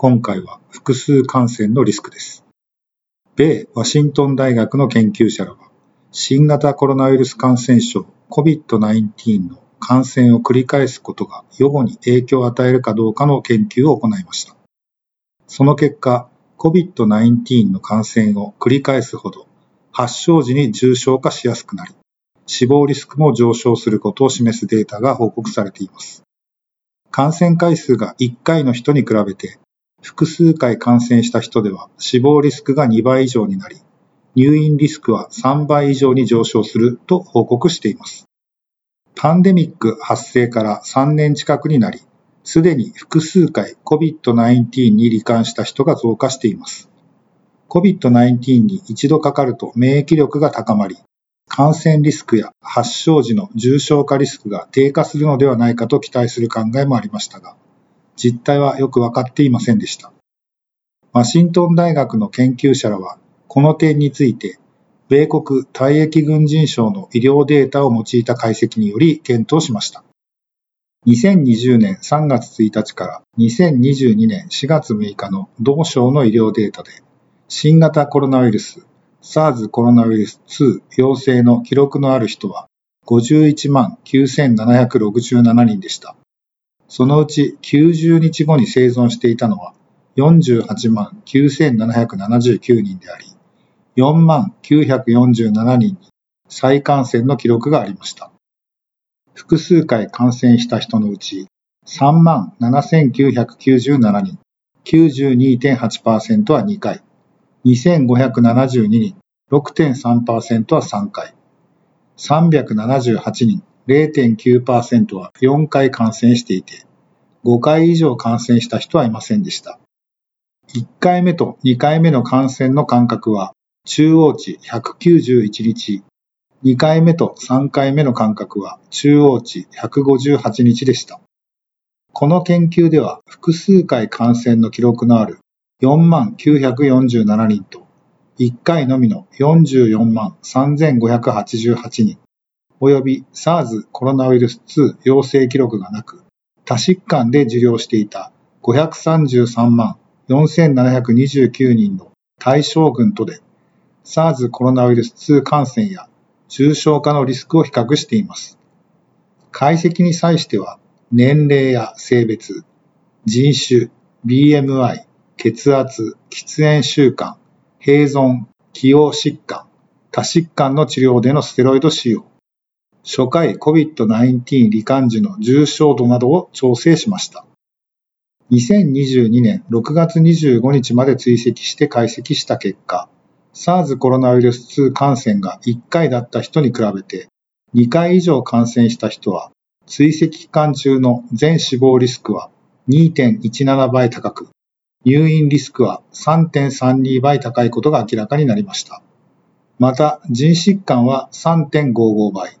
今回は複数感染のリスクです。米ワシントン大学の研究者らは、新型コロナウイルス感染症 COVID-19 の感染を繰り返すことが予後に影響を与えるかどうかの研究を行いました。その結果、COVID-19 の感染を繰り返すほど、発症時に重症化しやすくなり、死亡リスクも上昇することを示すデータが報告されています。感染回数が1回の人に比べて複数回感染した人では死亡リスクが2倍以上になり、入院リスクは3倍以上に上昇すると報告しています。パンデミック発生から3年近くになり、すでに複数回 COVID-19 に罹患した人が増加しています。COVID-19 に一度かかると免疫力が高まり、感染リスクや発症時の重症化リスクが低下するのではないかと期待する考えもありましたが、実態はよくわかっていませんでした。ワシントン大学の研究者らは、この点について、米国退役軍人省の医療データを用いた解析により検討しました。2020年3月1日から2022年4月6日の同省の医療データで、新型コロナウイルス SARS コロナウイルス2陽性の記録のある人は51万9767人でした。そのうち90日後に生存していたのは48万9779人であり、4万947人に再感染の記録がありました。複数回感染した人のうち3万7997人、92.8%は2回、2572人、6.3%は3回、378人、0.9%は4回感染していて、5回以上感染した人はいませんでした。1回目と2回目の感染の間隔は中央値191日、2回目と3回目の間隔は中央値158日でした。この研究では複数回感染の記録のある4万947人と1回のみの44万3588人、及び SARS コロナウイルス2陽性記録がなく、多疾患で受領していた533万4729人の対象群とで SARS コロナウイルス2感染や重症化のリスクを比較しています。解析に際しては年齢や性別、人種、BMI、血圧、喫煙習慣、併存、起用疾患、多疾患の治療でのステロイド使用、初回 COVID-19 罹患時の重症度などを調整しました。2022年6月25日まで追跡して解析した結果、SARS コロナウイルス2感染が1回だった人に比べて、2回以上感染した人は、追跡期間中の全死亡リスクは2.17倍高く、入院リスクは3.32倍高いことが明らかになりました。また、腎疾患は3.55倍、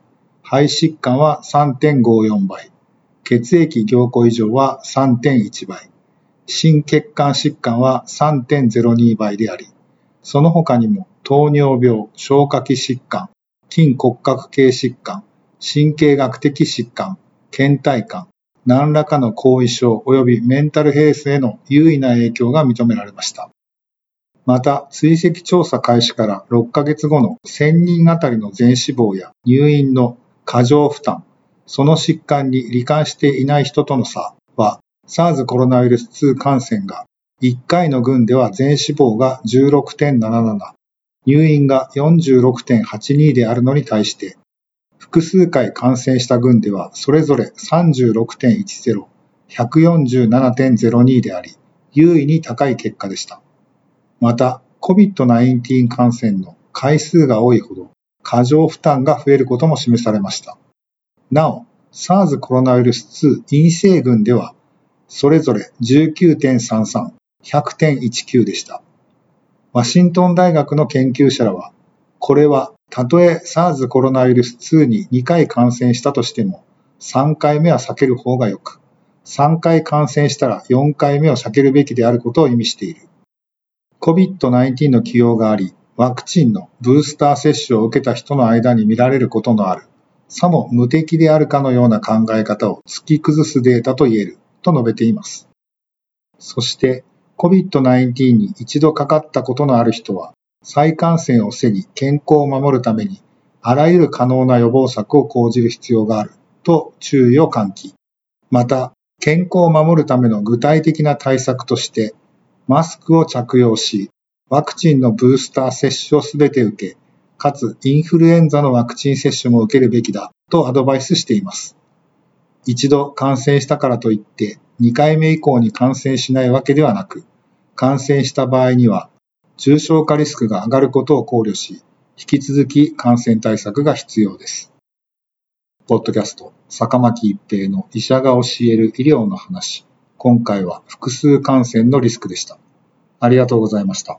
肺疾患は3.54倍、血液凝固異常は3.1倍、心血管疾患は3.02倍であり、その他にも糖尿病、消化器疾患、筋骨格系疾患、神経学的疾患、倦怠感、何らかの後遺症及びメンタルヘルスへの優位な影響が認められました。また、追跡調査開始から6ヶ月後の1000人あたりの全死亡や入院の過剰負担、その疾患に罹患していない人との差は、SARS コロナウイルス2感染が1回の群では全死亡が16.77、入院が46.82であるのに対して、複数回感染した群ではそれぞれ36.10、147.02であり、優位に高い結果でした。また、COVID-19 感染の回数が多いほど、過剰負担が増えることも示されました。なお、SARS コロナウイルス2陰性群では、それぞれ19.33、100.19でした。ワシントン大学の研究者らは、これはたとえ SARS コロナウイルス2に2回感染したとしても、3回目は避ける方が良く、3回感染したら4回目を避けるべきであることを意味している。COVID-19 の起用があり、ワクチンのブースター接種を受けた人の間に見られることのある、さも無敵であるかのような考え方を突き崩すデータと言える、と述べています。そして、COVID-19 に一度かかったことのある人は、再感染を防ぎ健康を守るために、あらゆる可能な予防策を講じる必要があると注意を喚起。また、健康を守るための具体的な対策として、マスクを着用し、ワクチンのブースター接種をすべて受け、かつインフルエンザのワクチン接種も受けるべきだとアドバイスしています。一度感染したからといって2回目以降に感染しないわけではなく、感染した場合には重症化リスクが上がることを考慮し、引き続き感染対策が必要です。ポッドキャスト、坂巻一平の医者が教える医療の話。今回は複数感染のリスクでした。ありがとうございました。